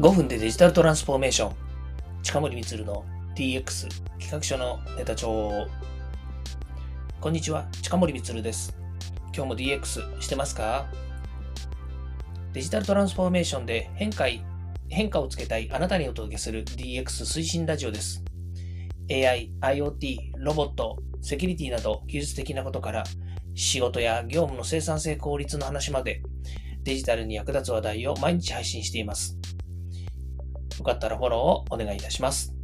5分でデジタルトランスフォーメーション。近森光の DX 企画書のネタ帳。こんにちは、近森光です。今日も DX してますか？デジタルトランスフォーメーションで変化変化をつけたいあなたにお届けする DX 推進ラジオです。AI、IoT、ロボット、セキュリティなど技術的なことから仕事や業務の生産性効率の話までデジタルに役立つ話題を毎日配信しています。よかったらフォローをお願いいたします。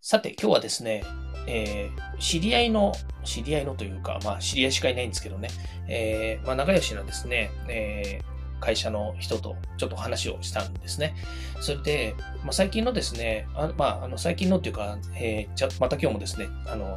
さて、今日はですね、えー、知り合いの、知り合いのというか、まあ、知り合いしかいないんですけどね、えー、まあ、仲良しのですね、えー、会社の人とちょっと話をしたんですね。それで、まあ、最近のですね、あまあ、あの最近のっていうか、えー、また今日もですね、あの、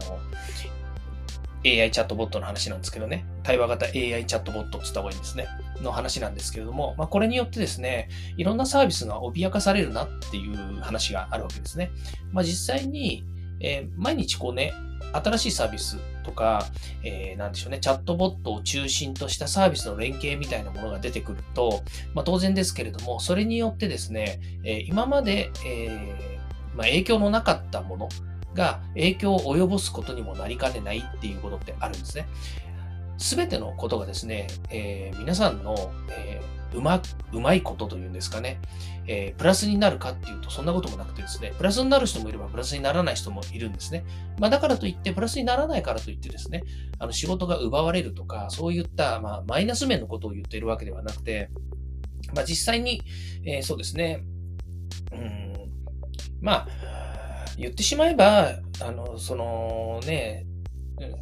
AI チャットボットの話なんですけどね、対話型 AI チャットボットって言った方がいいんですね、の話なんですけれども、まあ、これによってですね、いろんなサービスが脅かされるなっていう話があるわけですね。まあ、実際に、えー、毎日こうね、新しいサービスとか、えー、なんでしょうね、チャットボットを中心としたサービスの連携みたいなものが出てくると、まあ、当然ですけれども、それによってですね、えー、今まで、えーまあ、影響のなかったもの、が影響を及ぼすことにもなりかねないっていうことってあるんですね。すべてのことがですね、えー、皆さんの、えー、うま、うまいことというんですかね、えー、プラスになるかっていうと、そんなこともなくてですね、プラスになる人もいれば、プラスにならない人もいるんですね。まあ、だからといって、プラスにならないからといってですね、あの仕事が奪われるとか、そういった、まあ、マイナス面のことを言っているわけではなくて、まあ、実際に、えー、そうですね、うん、まあ、言ってしまえば、あの、そのね、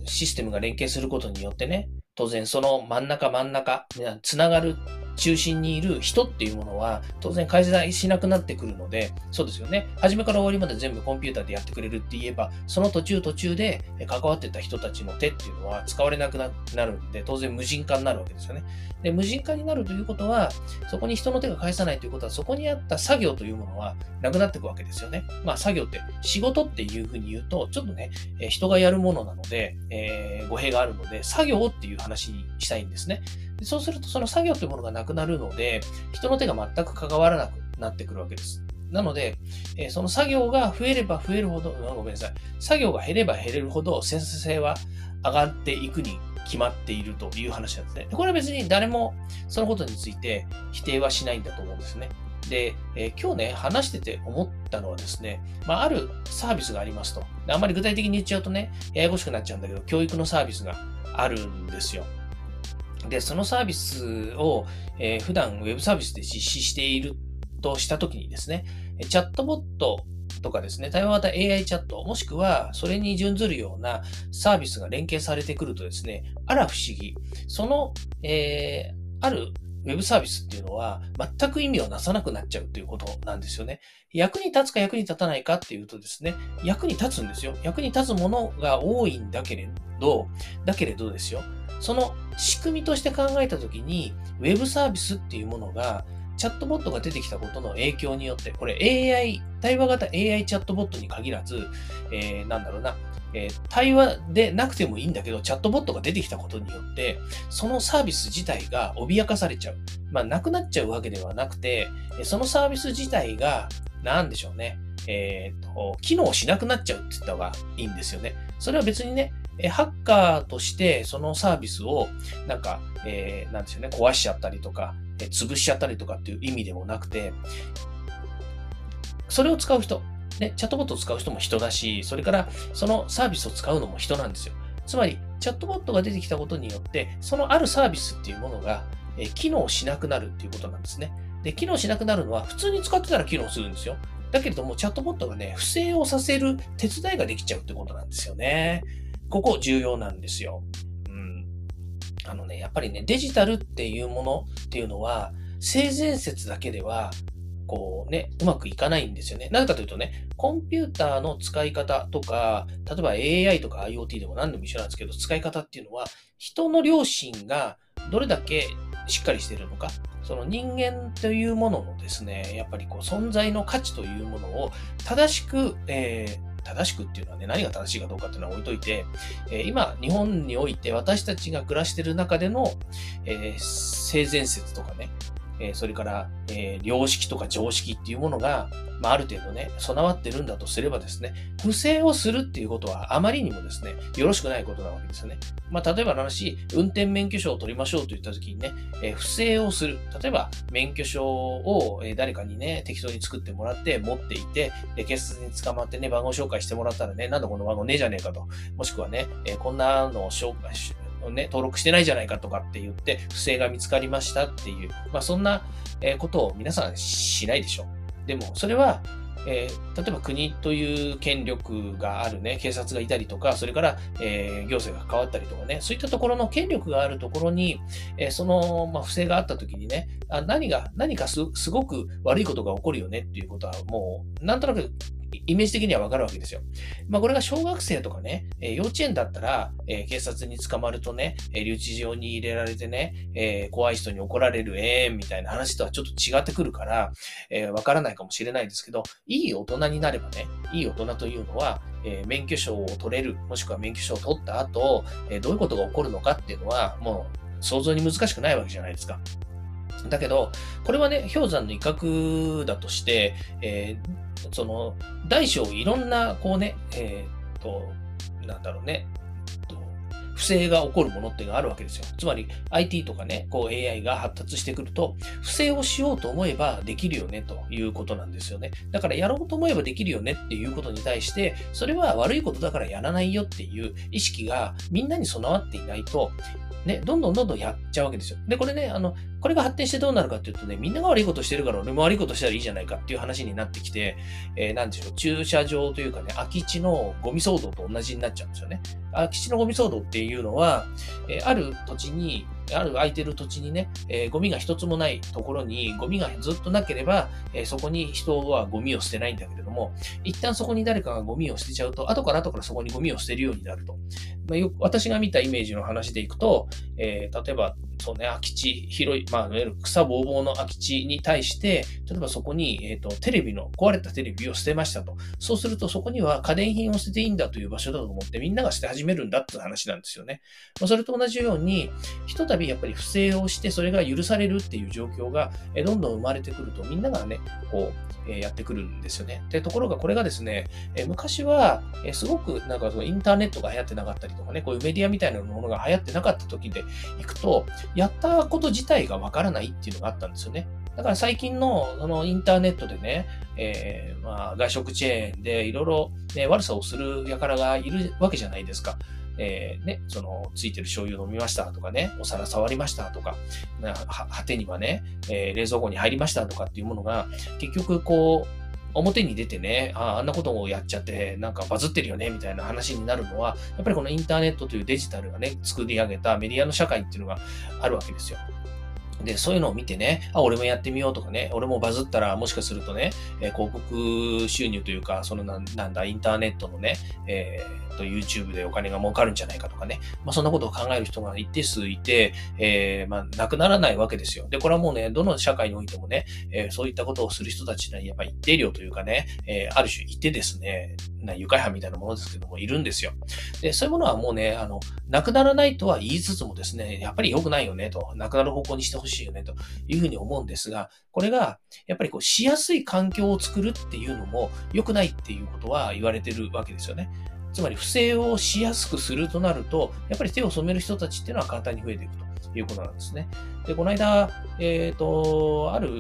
システムが連携することによってね、当然その真ん中真ん中、つながる中心にいる人っていうものは当然介在しなくなってくるので、そうですよね。初めから終わりまで全部コンピューターでやってくれるって言えば、その途中途中で関わってた人たちの手っていうのは使われなくなるんで、当然無人化になるわけですよね。で、無人化になるということは、そこに人の手が返さないということは、そこにあった作業というものはなくなっていくわけですよね。まあ作業って仕事っていうふうに言うと、ちょっとね、人がやるものなので、えー、語弊があるので、作業っていう話にしたいんですね。でそうすると、その作業というものがなくなるので、人の手が全く関わらなくなってくるわけです。なので、えー、その作業が増えれば増えるほど、ごめんなさい。作業が減れば減れるほど、生産性は上がっていくに決まっているという話なんですね。これは別に誰もそのことについて否定はしないんだと思うんですね。で、えー、今日ね、話してて思ったのはですね、まあ、あるサービスがありますと。あんまり具体的に言っちゃうとね、ややこしくなっちゃうんだけど、教育のサービスがあるんですよ。で、そのサービスを、えー、普段ウェブサービスで実施しているとしたときにですね、チャットボットとかですね、対話型 AI チャット、もしくはそれに準ずるようなサービスが連携されてくるとですね、あら不思議。その、えー、あるウェブサービスっていうのは全く意味をなさなくなっちゃうということなんですよね。役に立つか役に立たないかっていうとですね、役に立つんですよ。役に立つものが多いんだけれど、だけれどですよ。その仕組みとして考えたときに、ウェブサービスっていうものが、チャットボットが出てきたことの影響によって、これ AI、対話型 AI チャットボットに限らず、えー、なんだろうな、えー、対話でなくてもいいんだけど、チャットボットが出てきたことによって、そのサービス自体が脅かされちゃう。まあ、なくなっちゃうわけではなくて、そのサービス自体が、なんでしょうね、えっ、ー、と、機能しなくなっちゃうって言った方がいいんですよね。それは別にね、えハッカーとしてそのサービスをなんか、えー、なんでしょうね、壊しちゃったりとか、え、潰しちゃったりとかっていう意味でもなくて、それを使う人、ね、チャットボットを使う人も人だし、それからそのサービスを使うのも人なんですよ。つまり、チャットボットが出てきたことによって、そのあるサービスっていうものが、え、機能しなくなるっていうことなんですね。で、機能しなくなるのは普通に使ってたら機能するんですよ。だけれども、チャットボットがね、不正をさせる手伝いができちゃうってことなんですよね。ここ重要なんですよ。うん。あのね、やっぱりね、デジタルっていうものっていうのは、性善説だけでは、こうね、うまくいかないんですよね。なぜかというとね、コンピューターの使い方とか、例えば AI とか IoT でも何でも一緒なんですけど、使い方っていうのは、人の良心がどれだけしっかりしているのか、その人間というもののですね、やっぱりこう存在の価値というものを正しく、えー正しくっていうのはね、何が正しいかどうかっていうのは置いといて、え、今、日本において私たちが暮らしてる中での、え、性善説とかね、えそれから、え良識とか常識っていうものが、まあ、ある程度ね、備わってるんだとすればですね、不正をするっていうことはあまりにもですね、よろしくないことなわけですよね。まあ、例えばの話、運転免許証を取りましょうと言った時にね、え不正をする。例えば、免許証を、誰かにね、適当に作ってもらって持っていて、で、警察に捕まってね、番号紹介してもらったらね、なんだこの番号ねえじゃねえかと。もしくはね、えこんなのを紹介し、ね、登録してないじゃないかとかって言って、不正が見つかりましたっていう、まあ、そんなことを皆さんしないでしょう。でも、それは、えー、例えば国という権力があるね、警察がいたりとか、それから、えー、行政が変わったりとかね、そういったところの権力があるところに、えー、その、まあ、不正があった時にね、あ何が、何かすごく悪いことが起こるよねっていうことはもう、なんとなくイメージ的にはわかるわけですよ。まあ、これが小学生とかね、えー、幼稚園だったら、えー、警察に捕まるとね、え、留置場に入れられてね、え怖い人に怒られる、えー、みたいな話とはちょっと違ってくるから、えわからないかもしれないですけど、いい大人になればね、いい大人というのは、え免許証を取れる、もしくは免許証を取った後、えどういうことが起こるのかっていうのは、もう想像に難しくないわけじゃないですか。だけど、これはね、氷山の威嚇だとして、えー、その、大小いろんな、こうね、えっ、ー、と、なんだろうね、不正が起こるものっていうのがあるわけですよ。つまり IT とかね、こう AI が発達してくると、不正をしようと思えばできるよねということなんですよね。だからやろうと思えばできるよねっていうことに対して、それは悪いことだからやらないよっていう意識がみんなに備わっていないと、ね、どんどんどんどんやっちゃうわけですよ。で、これね、あの、これが発展してどうなるかっていうとね、みんなが悪いことしてるから俺も悪いことしたらいいじゃないかっていう話になってきて、えー、なんでしょう、駐車場というかね、空き地のゴミ騒動と同じになっちゃうんですよね。空き地のゴミ騒動っていうのは、えー、ある土地に、ある空いてる土地にね、えー、ゴミが一つもないところにゴミがずっとなければ、えー、そこに人はゴミを捨てないんだけれども、一旦そこに誰かがゴミを捨てちゃうと、後から後からそこにゴミを捨てるようになると。まあ、よく私が見たイメージの話でいくと、えー、例えばそうね、空き地、広い、まあ、いわゆる草ぼうぼうの空き地に対して、例えばそこに、えっ、ー、と、テレビの、壊れたテレビを捨てましたと。そうすると、そこには家電品を捨てていいんだという場所だと思って、みんなが捨て始めるんだって話なんですよね。まあ、それと同じように、ひとたびやっぱり不正をして、それが許されるっていう状況が、えどんどん生まれてくると、みんながね、こう、えやってくるんですよね。で、ところがこれがですね、え昔は、えすごくなんかそのインターネットが流行ってなかったりとかね、こういうメディアみたいなものが流行ってなかった時で行くと、やったこと自体がわからないっていうのがあったんですよね。だから最近のそのインターネットでね、えー、まあ外食チェーンでいろいろ、悪さをする輩がいるわけじゃないですか。えー、ね、その、ついてる醤油飲みましたとかね、お皿触りましたとか、果てにはね、えー、冷蔵庫に入りましたとかっていうものが、結局こう、表に出てね、ああんなことをやっちゃって、なんかバズってるよね、みたいな話になるのは、やっぱりこのインターネットというデジタルがね、作り上げたメディアの社会っていうのがあるわけですよ。で、そういうのを見てね、あ、俺もやってみようとかね、俺もバズったらもしかするとね、え、広告収入というか、そのなんだ、インターネットのね、えー、と YouTube でお金が儲かるんじゃないかとかね、まあ、そんなことを考える人が一定数いて、えー、まあ、なくならないわけですよ。で、これはもうね、どの社会においてもね、えー、そういったことをする人たちにやっぱり一定量というかね、え、ある種いてですね、な愉快犯みたいなものですけども、いるんですよ。で、そういうものはもうね、あの、なくならないとは言いつつもですね、やっぱり良くないよねと、なくなる方向にしてほしいしいよねというふうに思うんですが、これが、やっぱりこう、しやすい環境を作るっていうのも良くないっていうことは言われてるわけですよね。つまり不正をしやすくするとなると、やっぱり手を染める人たちっていうのは簡単に増えていくと。いうことなんですね。で、この間、えっ、ー、と、あるウ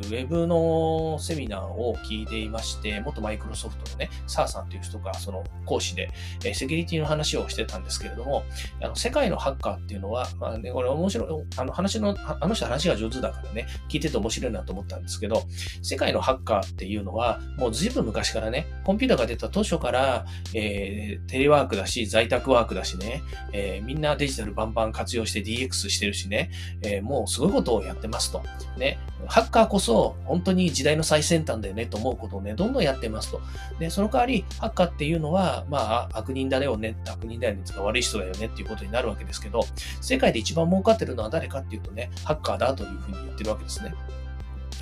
ェブのセミナーを聞いていまして、元マイクロソフトのね、サーさんという人がその講師で、えセキュリティの話をしてたんですけれども、あの世界のハッカーっていうのは、まあね、これ面白い、あの話の、あの人話が上手だからね、聞いてて面白いなと思ったんですけど、世界のハッカーっていうのは、もう随分昔からね、コンピューターが出た当初から、えー、テレワークだし、在宅ワークだしね、えー、みんなデジタルバンバン活用して DX してるしね、えー、もうすごいことをやってますと。ね、ハッカーこそ本当に時代の最先端だよねと思うことをね、どんどんやってますと。で、その代わり、ハッカーっていうのは、まあ、悪人だよね、悪人だよね、つか悪い人だよねっていうことになるわけですけど、世界で一番儲かってるのは誰かっていうとね、ハッカーだというふうに言ってるわけですね。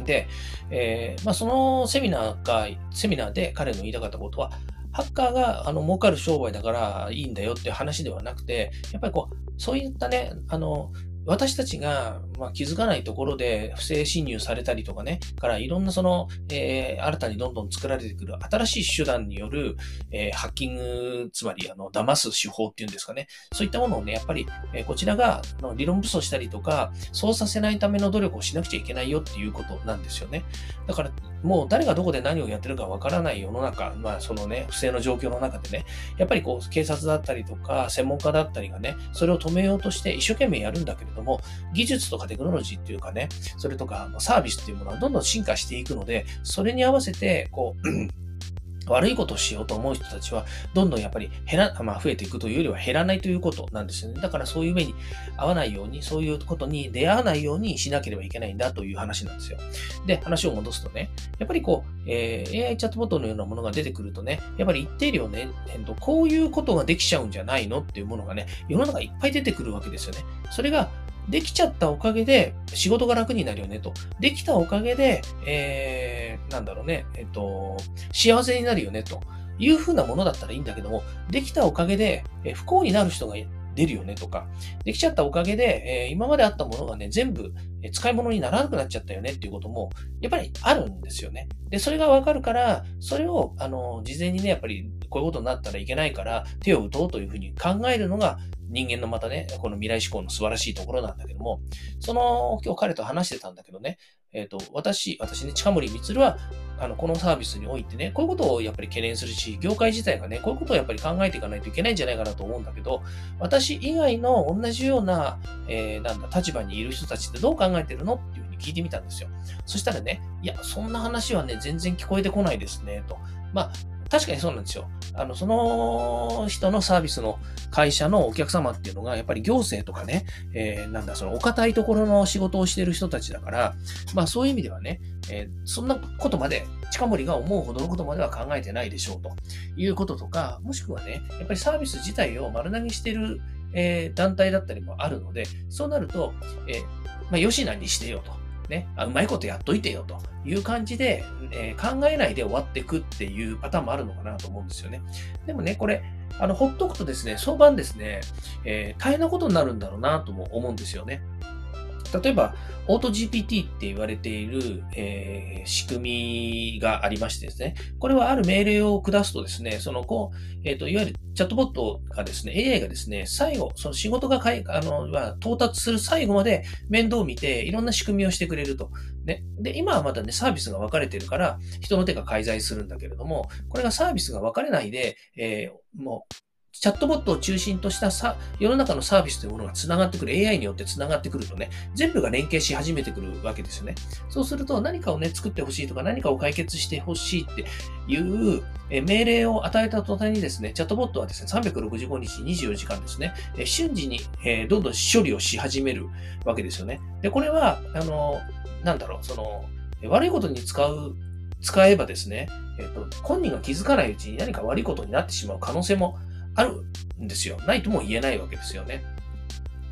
で、えー、まあ、そのセミナーが、セミナーで彼の言いたかったことは、ハッカーがあの儲かる商売だからいいんだよっていう話ではなくて、やっぱりこう、そういったね、あの、私たちが、ま、気づかないところで不正侵入されたりとかね、からいろんなその、えー、新たにどんどん作られてくる新しい手段による、えー、ハッキング、つまりあの騙す手法っていうんですかね、そういったものをね、やっぱり、え、こちらがの理論武装したりとか、そうさせないための努力をしなくちゃいけないよっていうことなんですよね。だから、もう誰がどこで何をやってるかわからない世の中、まあそのね、不正の状況の中でね、やっぱりこう、警察だったりとか、専門家だったりがね、それを止めようとして一生懸命やるんだけれども、技術とかテクノロジーっていうかね、それとかサービスっていうものはどんどん進化していくので、それに合わせて、こう、悪いことをしようと思う人たちは、どんどんやっぱり減ら、まあ、増えていくというよりは減らないということなんですよね。だからそういう目に合わないように、そういうことに出会わないようにしなければいけないんだという話なんですよ。で、話を戻すとね、やっぱりこう、えー、AI チャットボットのようなものが出てくるとね、やっぱり一定量ね、えっと、こういうことができちゃうんじゃないのっていうものがね、世の中いっぱい出てくるわけですよね。それが、できちゃったおかげで仕事が楽になるよねと。できたおかげで、えー、なんだろうね、えっと、幸せになるよねというふうなものだったらいいんだけども、できたおかげで、不幸になる人が出るよねとか、できちゃったおかげで、えー、今まであったものがね、全部使い物にならなくなっちゃったよねっていうことも、やっぱりあるんですよね。で、それがわかるから、それを、あの、事前にね、やっぱりこういうことになったらいけないから、手を打とうというふうに考えるのが、人間のまたね、この未来志向の素晴らしいところなんだけども、その、今日彼と話してたんだけどね、えっ、と、私、私ね、近森光は、あの、このサービスにおいてね、こういうことをやっぱり懸念するし、業界自体がね、こういうことをやっぱり考えていかないといけないんじゃないかなと思うんだけど、私以外の同じような、えー、なんだ、立場にいる人たちってどう考えてるのっていうふうに聞いてみたんですよ。そしたらね、いや、そんな話はね、全然聞こえてこないですね、と。まあ、確かにそうなんですよ。あの、その人のサービスの会社のお客様っていうのが、やっぱり行政とかね、えー、なんだ、そのお堅いところの仕事をしてる人たちだから、まあそういう意味ではね、えー、そんなことまで、近森が思うほどのことまでは考えてないでしょうということとか、もしくはね、やっぱりサービス自体を丸投げしてる、えー、団体だったりもあるので、そうなると、えまあ、よしなにしてよと。ね、あうまいことやっといてよという感じで、えー、考えないで終わっていくっていうパターンもあるのかなと思うんですよね。でもね、これ、あの、ほっとくとですね、相場ですね、えー、大変なことになるんだろうなとも思うんですよね。例えば、オート GPT って言われている、えー、仕組みがありましてですね、これはある命令を下すとですね、その、こう、えっ、ー、と、いわゆるチャットボットがですね、AI がですね、最後、その仕事がかい、あの、まあ、到達する最後まで面倒を見て、いろんな仕組みをしてくれると。ね。で、今はまだね、サービスが分かれてるから、人の手が介在するんだけれども、これがサービスが分かれないで、えー、もう、チャットボットを中心としたさ世の中のサービスというものが繋がってくる、AI によって繋がってくるとね、全部が連携し始めてくるわけですよね。そうすると何かをね、作ってほしいとか何かを解決してほしいっていう命令を与えた途端にですね、チャットボットはですね、365日24時間ですね、瞬時にどんどん処理をし始めるわけですよね。で、これは、あの、なんだろう、その、悪いことに使う使えばですね、えっと、本人が気づかないうちに何か悪いことになってしまう可能性もあるんですよ。ないとも言えないわけですよね。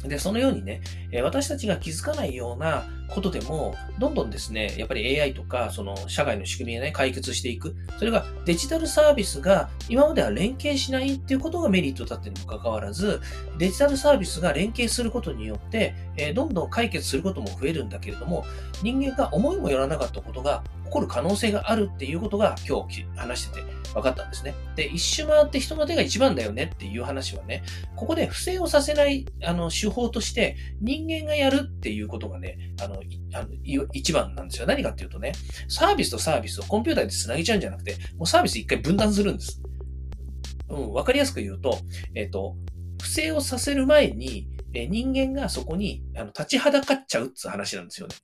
で、そのようにね、私たちが気づかないようなことでも、どんどんですね、やっぱり AI とか、その社会の仕組みをね、解決していく。それがデジタルサービスが今までは連携しないっていうことがメリットだったにもかかわらず、デジタルサービスが連携することによって、えどんどん解決することも増えるんだけれども、人間が思いもよらなかったことが起こる可能性があるっていうことが今日話してて分かったんですね。で、一周回って人の手が一番だよねっていう話はね、ここで不正をさせないあの手法として人間がやるっていうことがね、あの、あの一番なんですよ。何かっていうとね、サービスとサービスをコンピューターで繋げちゃうんじゃなくて、もうサービス一回分断するんです。うん、わかりやすく言うと、えっ、ー、と、不正をさせる前に、え人間がそこにあの立ちはだかっちゃうって話なんですよね。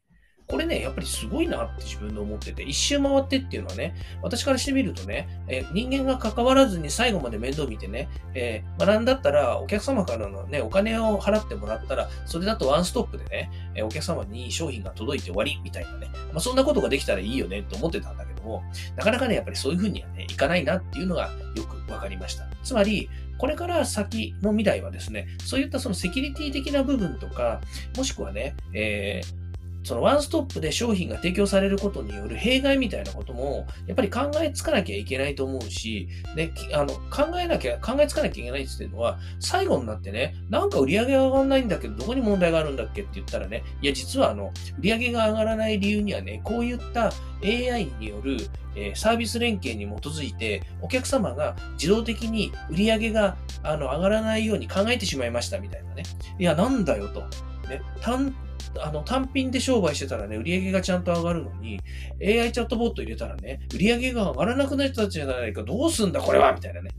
これね、やっぱりすごいなって自分で思ってて、一周回ってっていうのはね、私からしてみるとね、え人間が関わらずに最後まで面倒見てね、えー、学んだったらお客様からのね、お金を払ってもらったら、それだとワンストップでね、えお客様に商品が届いて終わりみたいなね、まあ、そんなことができたらいいよねと思ってたんだけども、なかなかね、やっぱりそういうふうにはね、いかないなっていうのがよくわかりました。つまり、これから先の未来はですね、そういったそのセキュリティ的な部分とか、もしくはね、えーそのワンストップで商品が提供されることによる弊害みたいなことも、やっぱり考えつかなきゃいけないと思うし、ね、あの考えなきゃ、考えつかなきゃいけないっていうのは、最後になってね、なんか売り上げが上がらないんだけど、どこに問題があるんだっけって言ったらね、いや、実はあの、売り上げが上がらない理由にはね、こういった AI による、え、サービス連携に基づいて、お客様が自動的に売り上げがあの上がらないように考えてしまいましたみたいなね。いや、なんだよと。ね、単あの単品で商売してたらね、売り上げがちゃんと上がるのに、AI チャットボット入れたらね、売り上げが上がらなくなっちゃったじゃないか、どうすんだこれはみたいなね。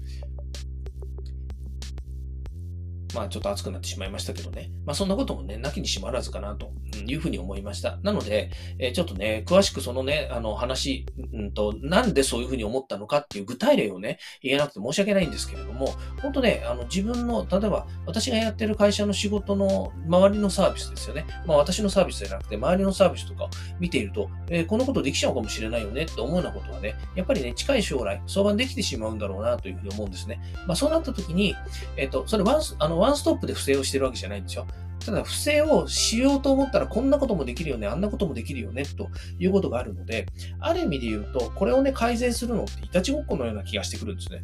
まあちょっと熱くなってしまいましたけどね。まあそんなこともね、なきにしもあらずかなというふうに思いました。なので、えー、ちょっとね、詳しくそのね、あの話、うんと、なんでそういうふうに思ったのかっていう具体例をね、言えなくて申し訳ないんですけれども、本当ね、あの自分の、例えば私がやってる会社の仕事の周りのサービスですよね。まあ私のサービスじゃなくて、周りのサービスとか見ていると、えー、このことできちゃうかもしれないよねって思うようなことはね、やっぱりね、近い将来、相場できてしまうんだろうなというふうに思うんですね。まあそうなった時に、えっ、ー、と、それワンスあのワンストップで不正をしてるわけじゃないんですよ。ただ、不正をしようと思ったらこんなこともできるよね、あんなこともできるよね、ということがあるので、ある意味で言うと、これをね、改善するのっていたちごっこのような気がしてくるんですね。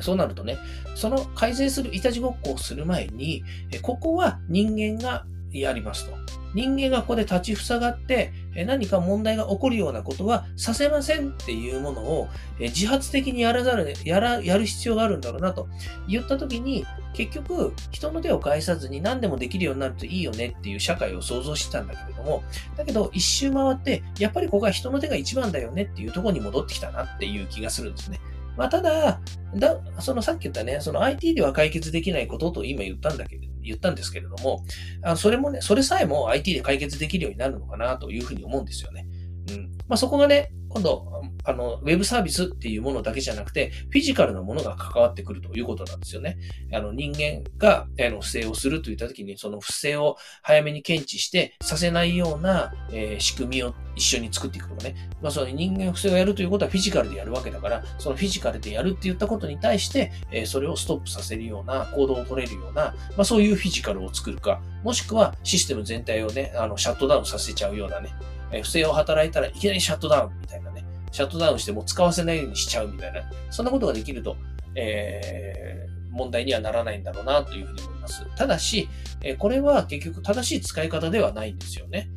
そうなるとね、その改善するいたちごっこをする前に、ここは人間がやりますと。人間がここで立ちふさがって何か問題が起こるようなことはさせませんっていうものを自発的にやらざる、やら、やる必要があるんだろうなと言ったときに結局人の手を返さずに何でもできるようになるといいよねっていう社会を想像してたんだけれどもだけど一周回ってやっぱりここは人の手が一番だよねっていうところに戻ってきたなっていう気がするんですね。まあ、ただ、だそのさっき言ったね、その IT では解決できないことと今言ったんだけど、言ったんですけれども、あそれもね、それさえも IT で解決できるようになるのかなというふうに思うんですよね。うん。まあ、そこがね、今度、あの、ウェブサービスっていうものだけじゃなくて、フィジカルなものが関わってくるということなんですよね。あの、人間が、あの、不正をするといったときに、その不正を早めに検知してさせないような、えー、仕組みを一緒に作っていくとかね。まあ、その人間不正をやるということはフィジカルでやるわけだから、そのフィジカルでやるって言ったことに対して、えー、それをストップさせるような、行動を取れるような、まあ、そういうフィジカルを作るか、もしくはシステム全体をね、あの、シャットダウンさせちゃうようなね、え不正を働いたらいきなりシャットダウンみたいなね、シャットダウンしてもう使わせないようにしちゃうみたいな、そんなことができると、えー、問題にはならないんだろうなというふうに思います。ただし、えこれは結局正しい使い方ではないんですよね。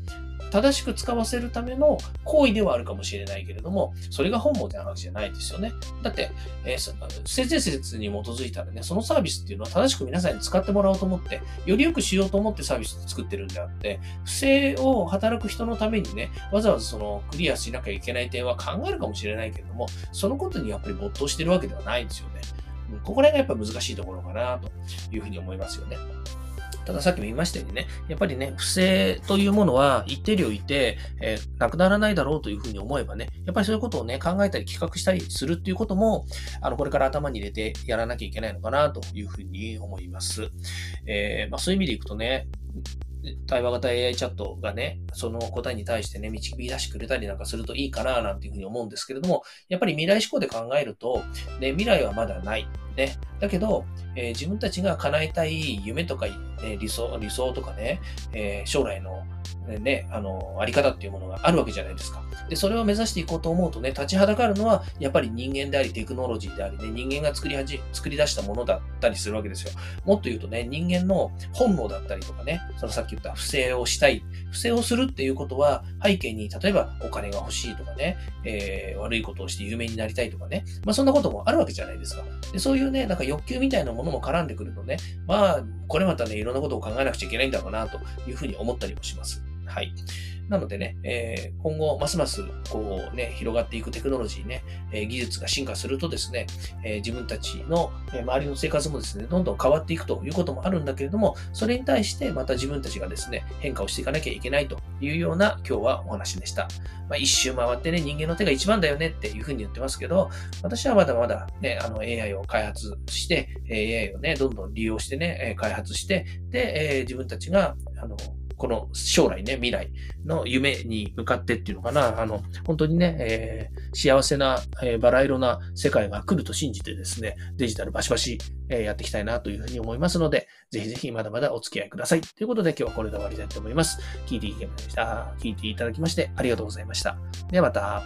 正しく使わせるための行為ではあるかもしれないけれども、それが本望であるわけじゃないですよね。だって、えー、性善説に基づいたらね、そのサービスっていうのは正しく皆さんに使ってもらおうと思って、より良くしようと思ってサービスを作ってるんであって、不正を働く人のためにね、わざわざそのクリアしなきゃいけない点は考えるかもしれないけれども、そのことにやっぱり没頭してるわけではないんですよね。ここら辺がやっぱ難しいところかなというふうに思いますよね。たださっきも言いましたようにね、やっぱりね、不正というものは一定量いて、えー、なくならないだろうというふうに思えばね、やっぱりそういうことをね、考えたり企画したりするっていうことも、あの、これから頭に入れてやらなきゃいけないのかなというふうに思います。えー、まあ、そういう意味でいくとね、対話型 AI チャットがね、その答えに対してね、導き出してくれたりなんかするといいかな、なんていうふうに思うんですけれども、やっぱり未来志向で考えると、ね、未来はまだない。ね。だけど、えー、自分たちが叶えたい夢とか、ね、理想、理想とかね、えー、将来のね、あの、あり方っていうものがあるわけじゃないですか。で、それを目指していこうと思うとね、立ちはだかるのは、やっぱり人間であり、テクノロジーでありね、人間が作りはじ、作り出したものだったりするわけですよ。もっと言うとね、人間の本能だったりとかね、そのさっき言った不正をしたい。不正をするっていうことは、背景に、例えばお金が欲しいとかね、えー、悪いことをして有名になりたいとかね、まあそんなこともあるわけじゃないですか。でそういうね、なんか欲求みたいなものも絡んでくるとね、まあ、これまたね、いろんなことを考えなくちゃいけないんだろうな、というふうに思ったりもします。はい。なのでね、えー、今後、ますます、こうね、広がっていくテクノロジーね、えー、技術が進化するとですね、えー、自分たちの、え周りの生活もですね、どんどん変わっていくということもあるんだけれども、それに対してまた自分たちがですね、変化をしていかなきゃいけないというような今日はお話でした。まあ、一周回ってね、人間の手が一番だよねっていうふうに言ってますけど、私はまだまだね、あの AI を開発して、AI をね、どんどん利用してね、開発して、で、え自分たちが、あの、この将来ね、未来の夢に向かってっていうのかな、あの、本当にね、えー、幸せな、えー、バラ色な世界が来ると信じてですね、デジタルバシバシ、えー、やっていきたいなというふうに思いますので、ぜひぜひまだまだお付き合いください。ということで今日はこれで終わりたいと思います。聞いていただきました。聞いていただきましてありがとうございました。ではまた。